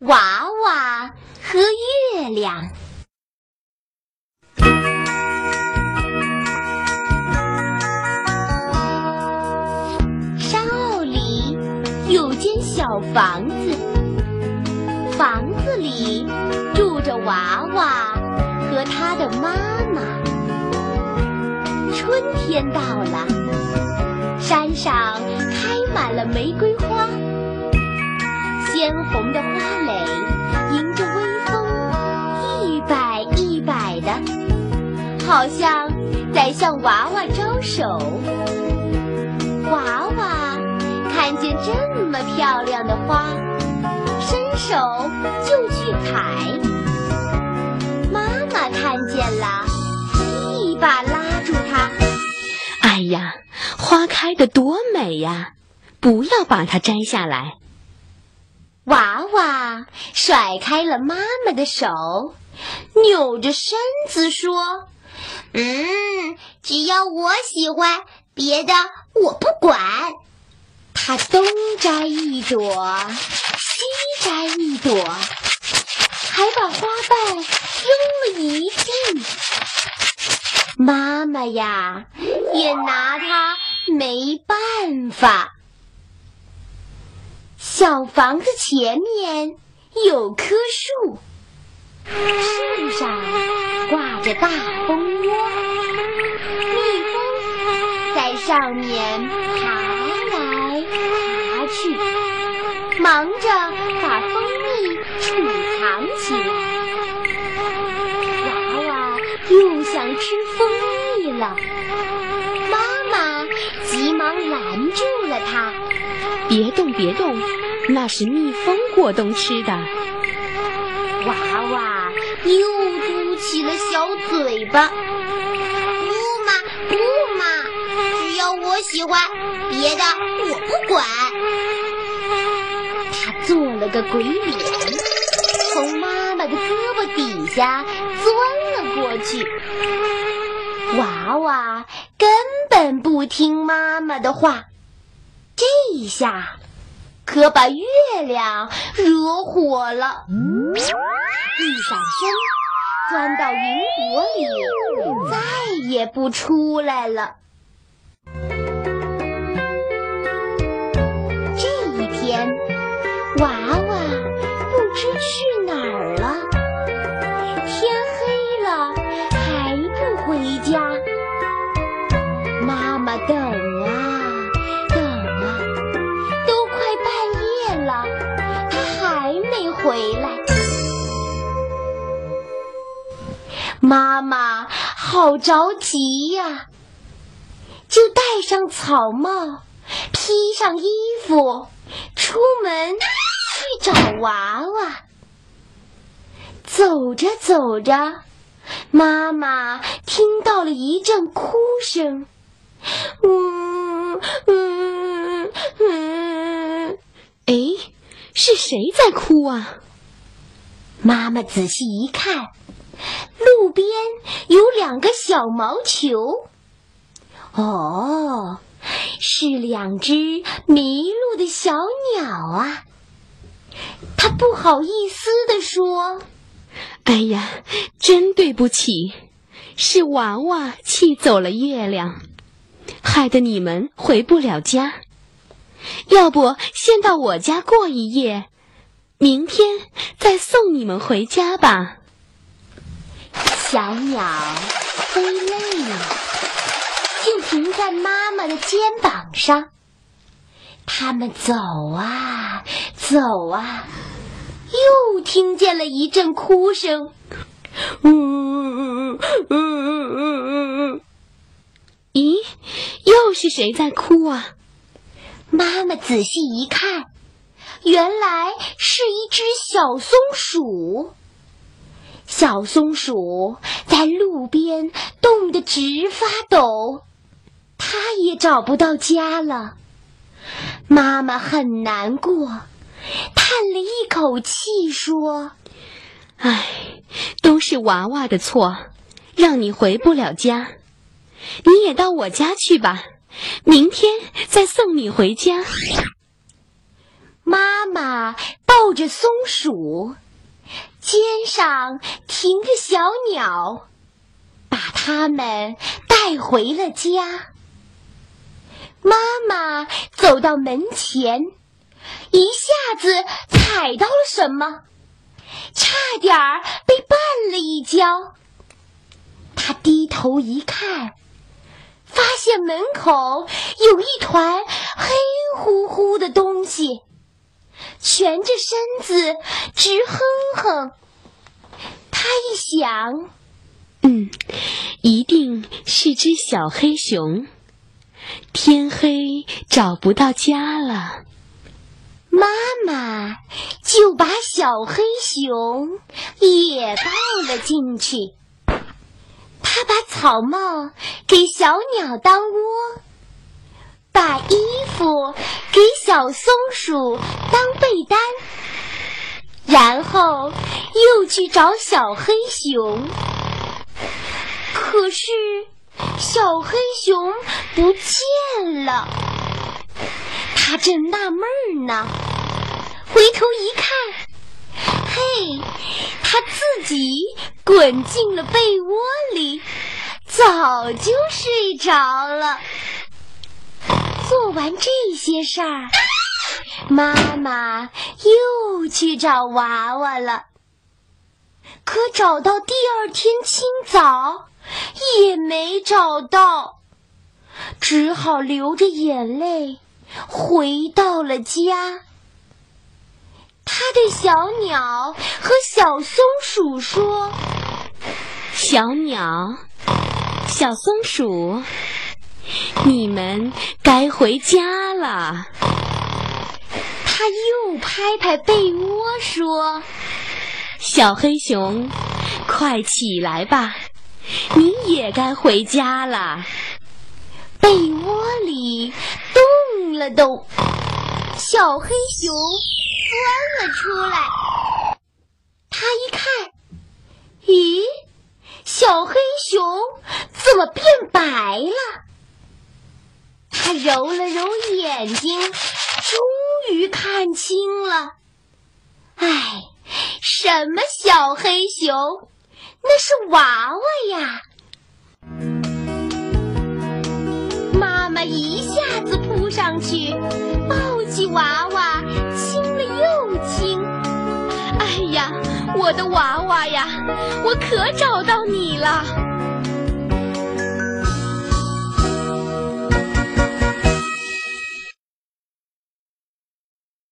娃娃和月亮。山坳里有间小房子，房子里住着娃娃和他的妈妈。春天到了，山上开满了玫瑰花。鲜红的花蕾迎着微风，一摆一摆的，好像在向娃娃招手。娃娃看见这么漂亮的花，伸手就去采。妈妈看见了，一把拉住它。哎呀，花开的多美呀！不要把它摘下来。娃娃甩开了妈妈的手，扭着身子说：“嗯，只要我喜欢，别的我不管。”他东摘一朵，西摘一朵，还把花瓣扔了一地。妈妈呀，也拿他没办法。小房子前面有棵树，树上挂着大蜂窝，蜜蜂在上面爬来爬去，忙着把蜂蜜储藏起来。娃娃又想吃蜂蜜了，妈妈急忙拦住了他：“别动，别动！”那是蜜蜂过冬吃的。娃娃又嘟起了小嘴巴。不嘛不嘛，只要我喜欢，别的我不管。他做了个鬼脸，从妈妈的胳膊底下钻了过去。娃娃根本不听妈妈的话，这一下。可把月亮惹火了，一闪身钻到云朵里，再也不出来了。回来，妈妈好着急呀，就戴上草帽，披上衣服，出门去找娃娃。走着走着，妈妈听到了一阵哭声，嗯嗯嗯，哎。是谁在哭啊？妈妈仔细一看，路边有两个小毛球。哦，是两只迷路的小鸟啊！她不好意思地说：“哎呀，真对不起，是娃娃气走了月亮，害得你们回不了家。”要不先到我家过一夜，明天再送你们回家吧。小鸟飞累了，就停在妈妈的肩膀上。他们走啊走啊，又听见了一阵哭声。呜呜咦，又是谁在哭啊？妈妈仔细一看，原来是一只小松鼠。小松鼠在路边冻得直发抖，它也找不到家了。妈妈很难过，叹了一口气说：“唉，都是娃娃的错，让你回不了家。你也到我家去吧。”明天再送你回家。妈妈抱着松鼠，肩上停着小鸟，把它们带回了家。妈妈走到门前，一下子踩到了什么，差点儿被绊了一跤。她低头一看，发现门口有一团黑乎乎的东西。蜷着身子直哼哼，他一想，嗯，一定是只小黑熊。天黑找不到家了，妈妈就把小黑熊也抱了进去。他把草帽给小鸟当窝。把衣服给小松鼠当被单，然后又去找小黑熊。可是小黑熊不见了，他正纳闷呢，回头一看，嘿，他自己滚进了被窝里，早就睡着了。做完这些事儿，妈妈又去找娃娃了。可找到第二天清早，也没找到，只好流着眼泪回到了家。他对小鸟和小松鼠说：“小鸟，小松鼠。”你们该回家了。他又拍拍被窝说：“小黑熊，快起来吧，你也该回家了。”被窝里动了动，小黑熊钻了出来。他一看，咦，小黑熊怎么变白了？他揉了揉眼睛，终于看清了。哎，什么小黑熊？那是娃娃呀！妈妈一下子扑上去，抱起娃娃，亲了又亲。哎呀，我的娃娃呀，我可找到你了！